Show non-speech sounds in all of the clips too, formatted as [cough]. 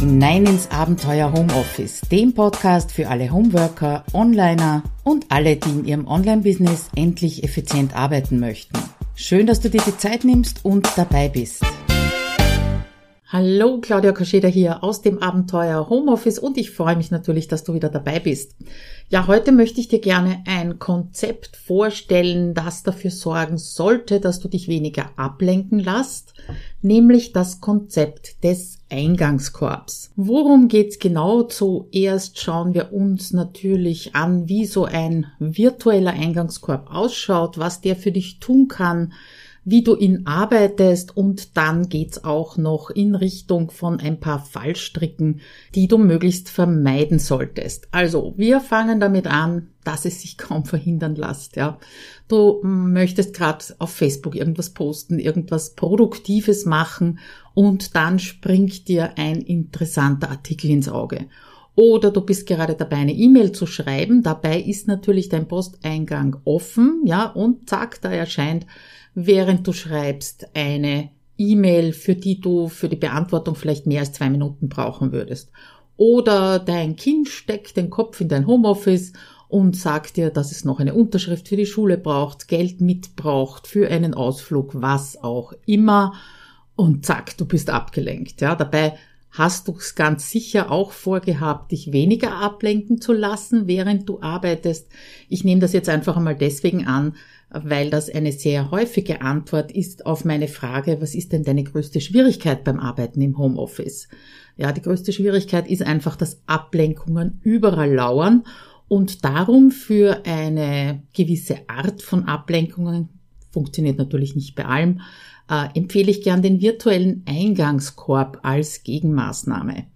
hinein ins Abenteuer Homeoffice, dem Podcast für alle Homeworker, Onliner und alle, die in ihrem Online-Business endlich effizient arbeiten möchten. Schön, dass du dir die Zeit nimmst und dabei bist. Hallo, Claudia Kascheda hier aus dem Abenteuer Homeoffice und ich freue mich natürlich, dass du wieder dabei bist. Ja, heute möchte ich dir gerne ein Konzept vorstellen, das dafür sorgen sollte, dass du dich weniger ablenken lässt, nämlich das Konzept des Eingangskorbs. Worum geht's genau? Zuerst schauen wir uns natürlich an, wie so ein virtueller Eingangskorb ausschaut, was der für dich tun kann, wie du ihn arbeitest und dann geht's auch noch in Richtung von ein paar Fallstricken, die du möglichst vermeiden solltest. Also, wir fangen damit an, dass es sich [laughs] kaum verhindern lässt, ja. Du möchtest gerade auf Facebook irgendwas posten, irgendwas Produktives machen und dann springt dir ein interessanter Artikel ins Auge. Oder du bist gerade dabei, eine E-Mail zu schreiben. Dabei ist natürlich dein Posteingang offen, ja, und zack, da erscheint während du schreibst, eine E-Mail, für die du für die Beantwortung vielleicht mehr als zwei Minuten brauchen würdest. Oder dein Kind steckt den Kopf in dein Homeoffice und sagt dir, dass es noch eine Unterschrift für die Schule braucht, Geld mitbraucht für einen Ausflug, was auch immer. Und zack, du bist abgelenkt. Ja, dabei hast du es ganz sicher auch vorgehabt, dich weniger ablenken zu lassen, während du arbeitest. Ich nehme das jetzt einfach einmal deswegen an, weil das eine sehr häufige Antwort ist auf meine Frage, was ist denn deine größte Schwierigkeit beim Arbeiten im Homeoffice? Ja, die größte Schwierigkeit ist einfach, dass Ablenkungen überall lauern und darum für eine gewisse Art von Ablenkungen, funktioniert natürlich nicht bei allem, äh, empfehle ich gern den virtuellen Eingangskorb als Gegenmaßnahme.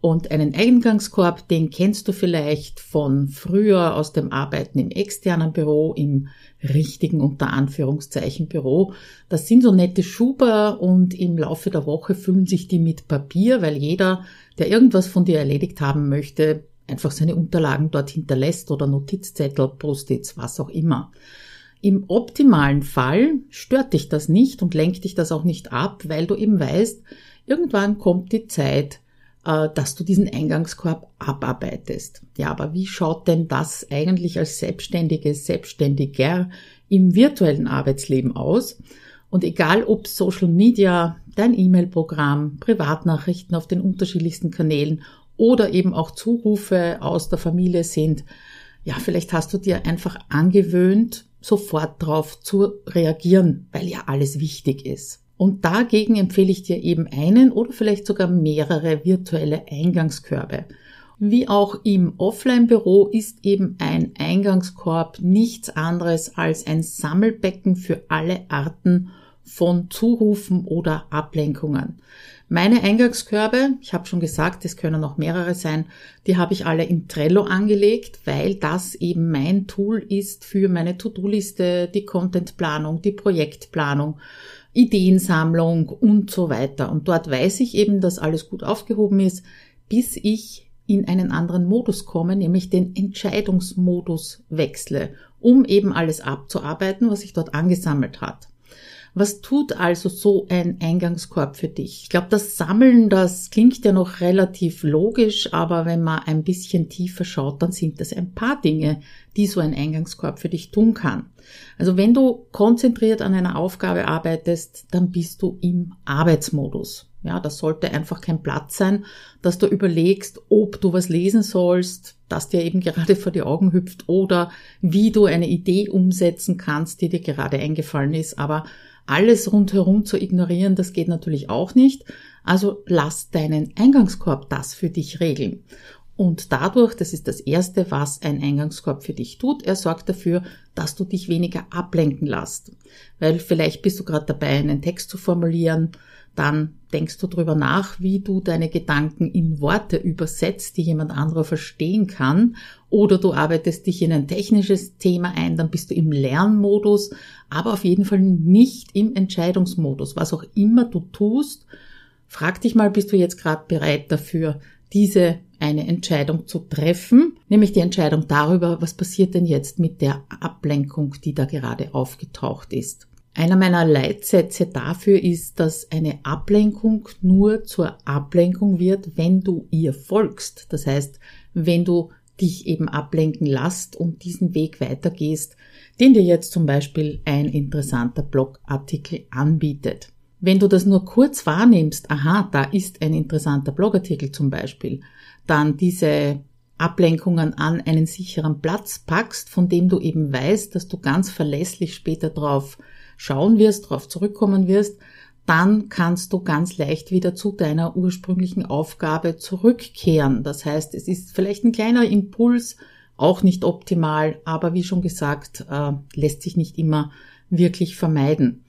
Und einen Eingangskorb, den kennst du vielleicht von früher aus dem Arbeiten im externen Büro, im richtigen unter Anführungszeichen Büro. Das sind so nette Schuber und im Laufe der Woche füllen sich die mit Papier, weil jeder, der irgendwas von dir erledigt haben möchte, einfach seine Unterlagen dort hinterlässt oder Notizzettel, Post-its, was auch immer. Im optimalen Fall stört dich das nicht und lenkt dich das auch nicht ab, weil du eben weißt, irgendwann kommt die Zeit, dass du diesen Eingangskorb abarbeitest. Ja, aber wie schaut denn das eigentlich als Selbstständige, Selbstständiger im virtuellen Arbeitsleben aus? Und egal ob Social Media, dein E-Mail-Programm, Privatnachrichten auf den unterschiedlichsten Kanälen oder eben auch Zurufe aus der Familie sind, ja, vielleicht hast du dir einfach angewöhnt, sofort darauf zu reagieren, weil ja alles wichtig ist. Und dagegen empfehle ich dir eben einen oder vielleicht sogar mehrere virtuelle Eingangskörbe. Wie auch im Offline-Büro ist eben ein Eingangskorb nichts anderes als ein Sammelbecken für alle Arten von Zurufen oder Ablenkungen. Meine Eingangskörbe, ich habe schon gesagt, es können noch mehrere sein, die habe ich alle in Trello angelegt, weil das eben mein Tool ist für meine To-Do-Liste, die Contentplanung, die Projektplanung Ideensammlung und so weiter. Und dort weiß ich eben, dass alles gut aufgehoben ist, bis ich in einen anderen Modus komme, nämlich den Entscheidungsmodus wechsle, um eben alles abzuarbeiten, was sich dort angesammelt hat. Was tut also so ein Eingangskorb für dich? Ich glaube, das Sammeln, das klingt ja noch relativ logisch, aber wenn man ein bisschen tiefer schaut, dann sind das ein paar Dinge, die so ein Eingangskorb für dich tun kann. Also wenn du konzentriert an einer Aufgabe arbeitest, dann bist du im Arbeitsmodus. Ja, das sollte einfach kein Platz sein, dass du überlegst, ob du was lesen sollst, das dir eben gerade vor die Augen hüpft oder wie du eine Idee umsetzen kannst, die dir gerade eingefallen ist, aber alles rundherum zu ignorieren, das geht natürlich auch nicht. Also lass deinen Eingangskorb das für dich regeln. Und dadurch, das ist das Erste, was ein Eingangskorb für dich tut, er sorgt dafür, dass du dich weniger ablenken lässt. Weil vielleicht bist du gerade dabei, einen Text zu formulieren, dann denkst du drüber nach, wie du deine Gedanken in Worte übersetzt, die jemand anderer verstehen kann. Oder du arbeitest dich in ein technisches Thema ein, dann bist du im Lernmodus, aber auf jeden Fall nicht im Entscheidungsmodus. Was auch immer du tust, frag dich mal, bist du jetzt gerade bereit dafür, diese eine Entscheidung zu treffen, nämlich die Entscheidung darüber, was passiert denn jetzt mit der Ablenkung, die da gerade aufgetaucht ist. Einer meiner Leitsätze dafür ist, dass eine Ablenkung nur zur Ablenkung wird, wenn du ihr folgst. Das heißt, wenn du dich eben ablenken lässt und diesen Weg weitergehst, den dir jetzt zum Beispiel ein interessanter Blogartikel anbietet. Wenn du das nur kurz wahrnimmst, aha, da ist ein interessanter Blogartikel zum Beispiel, dann diese Ablenkungen an einen sicheren Platz packst, von dem du eben weißt, dass du ganz verlässlich später drauf schauen wirst, drauf zurückkommen wirst, dann kannst du ganz leicht wieder zu deiner ursprünglichen Aufgabe zurückkehren. Das heißt, es ist vielleicht ein kleiner Impuls, auch nicht optimal, aber wie schon gesagt, äh, lässt sich nicht immer wirklich vermeiden.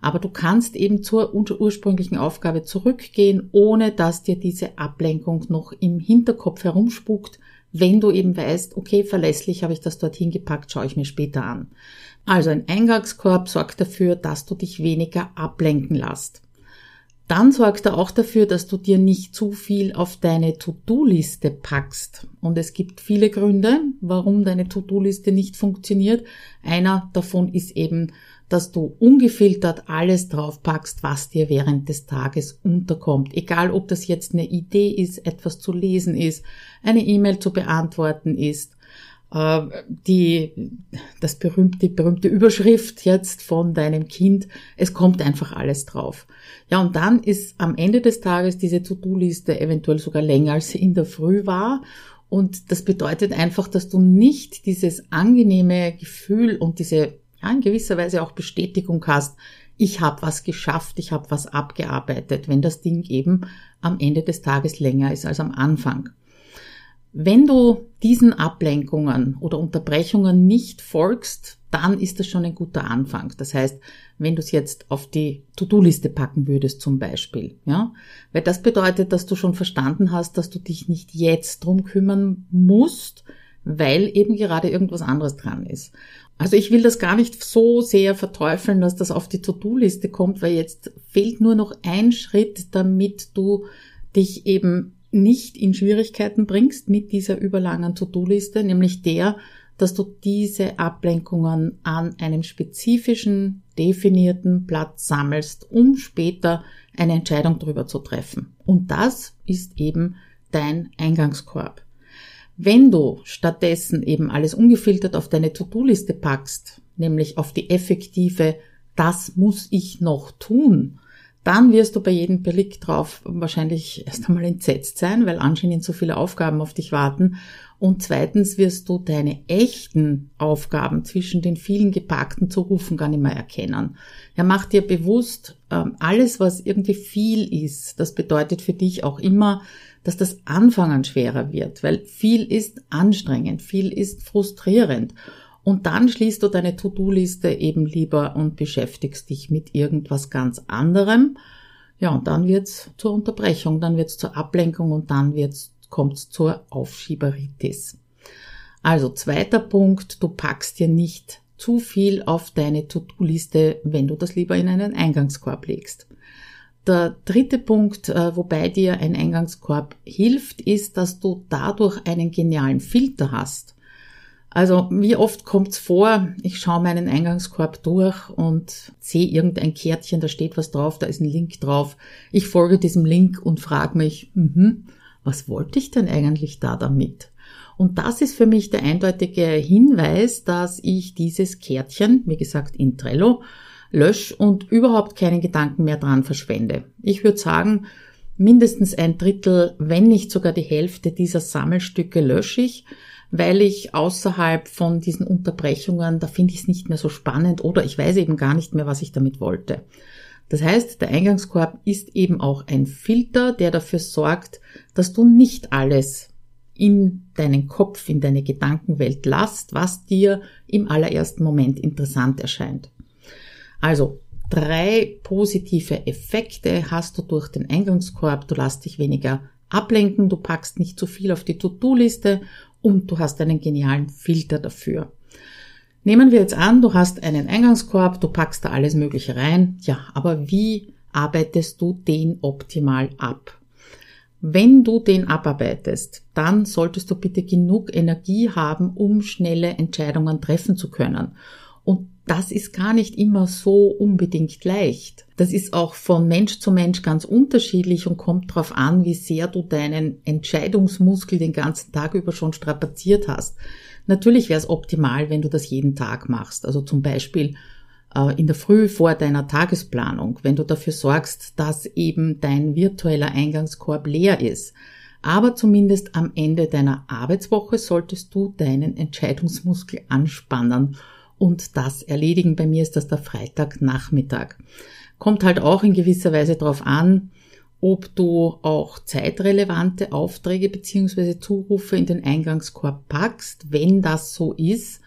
Aber du kannst eben zur ursprünglichen Aufgabe zurückgehen, ohne dass dir diese Ablenkung noch im Hinterkopf herumspukt, wenn du eben weißt, okay, verlässlich habe ich das dorthin gepackt, schaue ich mir später an. Also ein Eingangskorb sorgt dafür, dass du dich weniger ablenken lässt. Dann sorgt er auch dafür, dass du dir nicht zu viel auf deine To-Do-Liste packst. Und es gibt viele Gründe, warum deine To-Do-Liste nicht funktioniert. Einer davon ist eben, dass du ungefiltert alles drauf packst, was dir während des Tages unterkommt. Egal, ob das jetzt eine Idee ist, etwas zu lesen ist, eine E-Mail zu beantworten ist, die, das berühmte, berühmte Überschrift jetzt von deinem Kind. Es kommt einfach alles drauf. Ja, und dann ist am Ende des Tages diese To-Do-Liste eventuell sogar länger, als sie in der Früh war. Und das bedeutet einfach, dass du nicht dieses angenehme Gefühl und diese ja, in gewisser Weise auch Bestätigung hast, ich habe was geschafft, ich habe was abgearbeitet, wenn das Ding eben am Ende des Tages länger ist als am Anfang. Wenn du diesen Ablenkungen oder Unterbrechungen nicht folgst, dann ist das schon ein guter Anfang. Das heißt, wenn du es jetzt auf die To-Do-Liste packen würdest zum Beispiel, ja, weil das bedeutet, dass du schon verstanden hast, dass du dich nicht jetzt drum kümmern musst, weil eben gerade irgendwas anderes dran ist. Also ich will das gar nicht so sehr verteufeln, dass das auf die To-Do-Liste kommt, weil jetzt fehlt nur noch ein Schritt, damit du dich eben nicht in Schwierigkeiten bringst mit dieser überlangen To-Do-Liste, nämlich der, dass du diese Ablenkungen an einem spezifischen, definierten Platz sammelst, um später eine Entscheidung darüber zu treffen. Und das ist eben dein Eingangskorb. Wenn du stattdessen eben alles ungefiltert auf deine To-Do-Liste packst, nämlich auf die effektive, das muss ich noch tun, dann wirst du bei jedem Blick drauf wahrscheinlich erst einmal entsetzt sein, weil anscheinend so viele Aufgaben auf dich warten. Und zweitens wirst du deine echten Aufgaben zwischen den vielen gepackten Zurufen gar nicht mehr erkennen. Ja, mach dir bewusst, ähm, alles, was irgendwie viel ist, das bedeutet für dich auch immer, dass das Anfangen schwerer wird, weil viel ist anstrengend, viel ist frustrierend. Und dann schließt du deine To-Do-Liste eben lieber und beschäftigst dich mit irgendwas ganz anderem. Ja, und dann wird's zur Unterbrechung, dann wird's zur Ablenkung und dann wird's, kommt's zur Aufschieberitis. Also zweiter Punkt, du packst dir nicht zu viel auf deine To-Do-Liste, wenn du das lieber in einen Eingangskorb legst. Der dritte Punkt, äh, wobei dir ein Eingangskorb hilft, ist, dass du dadurch einen genialen Filter hast. Also wie oft kommt's vor, ich schaue meinen Eingangskorb durch und sehe irgendein Kärtchen, da steht was drauf, da ist ein Link drauf. Ich folge diesem Link und frage mich, mh, was wollte ich denn eigentlich da damit? Und das ist für mich der eindeutige Hinweis, dass ich dieses Kärtchen, wie gesagt in Trello, lösche und überhaupt keinen Gedanken mehr dran verschwende. Ich würde sagen, mindestens ein Drittel, wenn nicht sogar die Hälfte dieser Sammelstücke lösche ich weil ich außerhalb von diesen Unterbrechungen, da finde ich es nicht mehr so spannend oder ich weiß eben gar nicht mehr, was ich damit wollte. Das heißt, der Eingangskorb ist eben auch ein Filter, der dafür sorgt, dass du nicht alles in deinen Kopf, in deine Gedankenwelt lasst, was dir im allerersten Moment interessant erscheint. Also, drei positive Effekte hast du durch den Eingangskorb. Du lässt dich weniger ablenken, du packst nicht zu viel auf die To-Do-Liste und du hast einen genialen Filter dafür. Nehmen wir jetzt an, du hast einen Eingangskorb, du packst da alles Mögliche rein. Ja, aber wie arbeitest du den optimal ab? Wenn du den abarbeitest, dann solltest du bitte genug Energie haben, um schnelle Entscheidungen treffen zu können. Und das ist gar nicht immer so unbedingt leicht. Das ist auch von Mensch zu Mensch ganz unterschiedlich und kommt darauf an, wie sehr du deinen Entscheidungsmuskel den ganzen Tag über schon strapaziert hast. Natürlich wäre es optimal, wenn du das jeden Tag machst. Also zum Beispiel äh, in der Früh vor deiner Tagesplanung, wenn du dafür sorgst, dass eben dein virtueller Eingangskorb leer ist. Aber zumindest am Ende deiner Arbeitswoche solltest du deinen Entscheidungsmuskel anspannen und das erledigen. Bei mir ist das der Freitagnachmittag. Kommt halt auch in gewisser Weise darauf an, ob du auch zeitrelevante Aufträge bzw. Zurufe in den Eingangskorb packst. Wenn das so ist,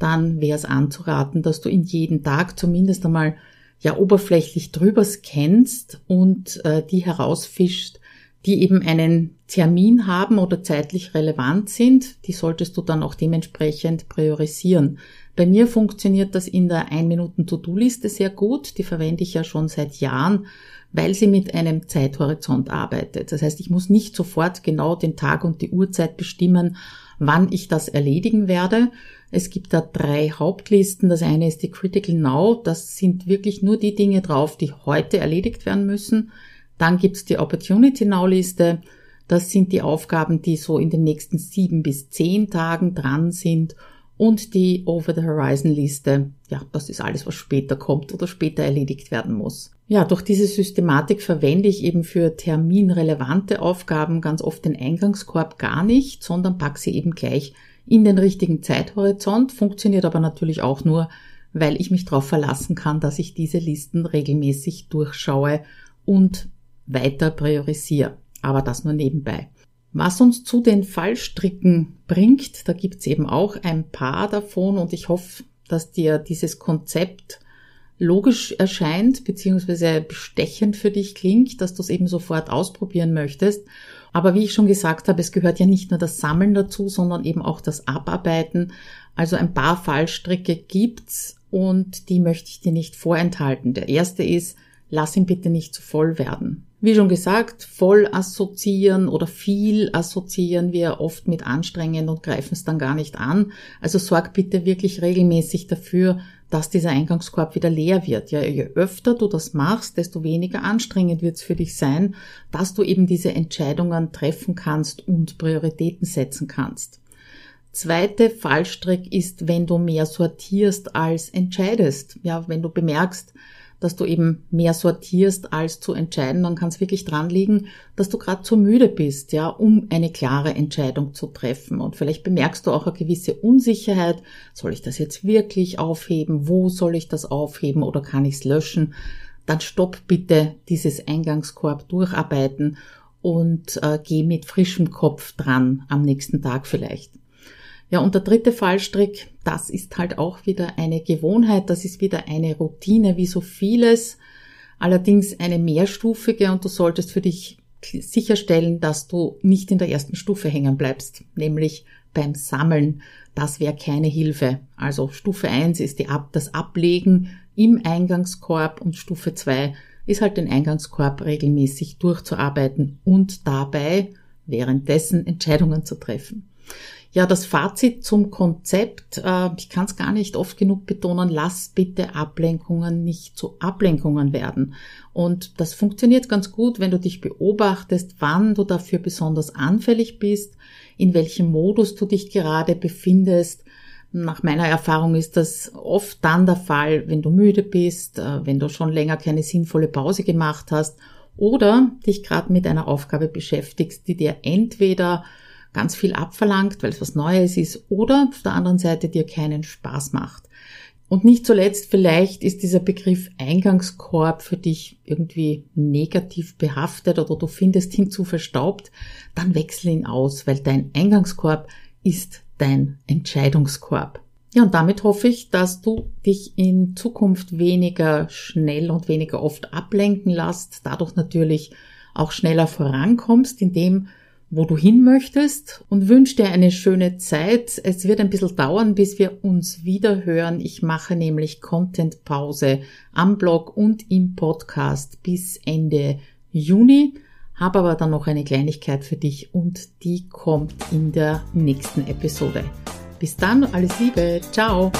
dann wäre es anzuraten, dass du ihn jeden Tag zumindest einmal ja oberflächlich drüber scannst und äh, die herausfischst, die eben einen Termin haben oder zeitlich relevant sind. Die solltest du dann auch dementsprechend priorisieren. Bei mir funktioniert das in der 1-Minuten-To-Do-Liste sehr gut. Die verwende ich ja schon seit Jahren, weil sie mit einem Zeithorizont arbeitet. Das heißt, ich muss nicht sofort genau den Tag und die Uhrzeit bestimmen, wann ich das erledigen werde, es gibt da drei Hauptlisten. Das eine ist die Critical Now. Das sind wirklich nur die Dinge drauf, die heute erledigt werden müssen. Dann gibt's die Opportunity Now Liste. Das sind die Aufgaben, die so in den nächsten sieben bis zehn Tagen dran sind. Und die Over the Horizon Liste. Ja, das ist alles, was später kommt oder später erledigt werden muss. Ja, durch diese Systematik verwende ich eben für terminrelevante Aufgaben ganz oft den Eingangskorb gar nicht, sondern pack sie eben gleich in den richtigen Zeithorizont, funktioniert aber natürlich auch nur, weil ich mich darauf verlassen kann, dass ich diese Listen regelmäßig durchschaue und weiter priorisiere. Aber das nur nebenbei. Was uns zu den Fallstricken bringt, da gibt's eben auch ein paar davon und ich hoffe, dass dir dieses Konzept logisch erscheint, beziehungsweise bestechend für dich klingt, dass du es eben sofort ausprobieren möchtest. Aber wie ich schon gesagt habe, es gehört ja nicht nur das Sammeln dazu, sondern eben auch das Abarbeiten. Also ein paar Fallstricke gibt's und die möchte ich dir nicht vorenthalten. Der erste ist, lass ihn bitte nicht zu voll werden. Wie schon gesagt, voll assoziieren oder viel assoziieren wir oft mit anstrengend und greifen es dann gar nicht an. Also sorg bitte wirklich regelmäßig dafür, dass dieser Eingangskorb wieder leer wird. Ja, je öfter du das machst, desto weniger anstrengend wird es für dich sein, dass du eben diese Entscheidungen treffen kannst und Prioritäten setzen kannst. Zweite Fallstrick ist, wenn du mehr sortierst als entscheidest. Ja, wenn du bemerkst, dass du eben mehr sortierst, als zu entscheiden, dann kann es wirklich dran liegen, dass du gerade zu müde bist, ja, um eine klare Entscheidung zu treffen. Und vielleicht bemerkst du auch eine gewisse Unsicherheit. Soll ich das jetzt wirklich aufheben? Wo soll ich das aufheben oder kann ich es löschen? Dann stopp bitte dieses Eingangskorb durcharbeiten und äh, geh mit frischem Kopf dran am nächsten Tag vielleicht. Ja, und der dritte Fallstrick, das ist halt auch wieder eine Gewohnheit, das ist wieder eine Routine, wie so vieles, allerdings eine mehrstufige und du solltest für dich sicherstellen, dass du nicht in der ersten Stufe hängen bleibst, nämlich beim Sammeln. Das wäre keine Hilfe. Also Stufe 1 ist die Ab das Ablegen im Eingangskorb und Stufe 2 ist halt den Eingangskorb regelmäßig durchzuarbeiten und dabei währenddessen Entscheidungen zu treffen. Ja, das Fazit zum Konzept, äh, ich kann es gar nicht oft genug betonen, lass bitte Ablenkungen nicht zu Ablenkungen werden. Und das funktioniert ganz gut, wenn du dich beobachtest, wann du dafür besonders anfällig bist, in welchem Modus du dich gerade befindest. Nach meiner Erfahrung ist das oft dann der Fall, wenn du müde bist, äh, wenn du schon länger keine sinnvolle Pause gemacht hast oder dich gerade mit einer Aufgabe beschäftigst, die dir entweder ganz viel abverlangt, weil es was Neues ist oder auf der anderen Seite dir keinen Spaß macht. Und nicht zuletzt, vielleicht ist dieser Begriff Eingangskorb für dich irgendwie negativ behaftet oder du findest ihn zu verstaubt, dann wechsel ihn aus, weil dein Eingangskorb ist dein Entscheidungskorb. Ja, und damit hoffe ich, dass du dich in Zukunft weniger schnell und weniger oft ablenken lässt, dadurch natürlich auch schneller vorankommst, indem wo du hin möchtest und wünsche dir eine schöne Zeit. Es wird ein bisschen dauern, bis wir uns wieder hören. Ich mache nämlich Content Pause am Blog und im Podcast bis Ende Juni, habe aber dann noch eine Kleinigkeit für dich und die kommt in der nächsten Episode. Bis dann, alles Liebe, ciao!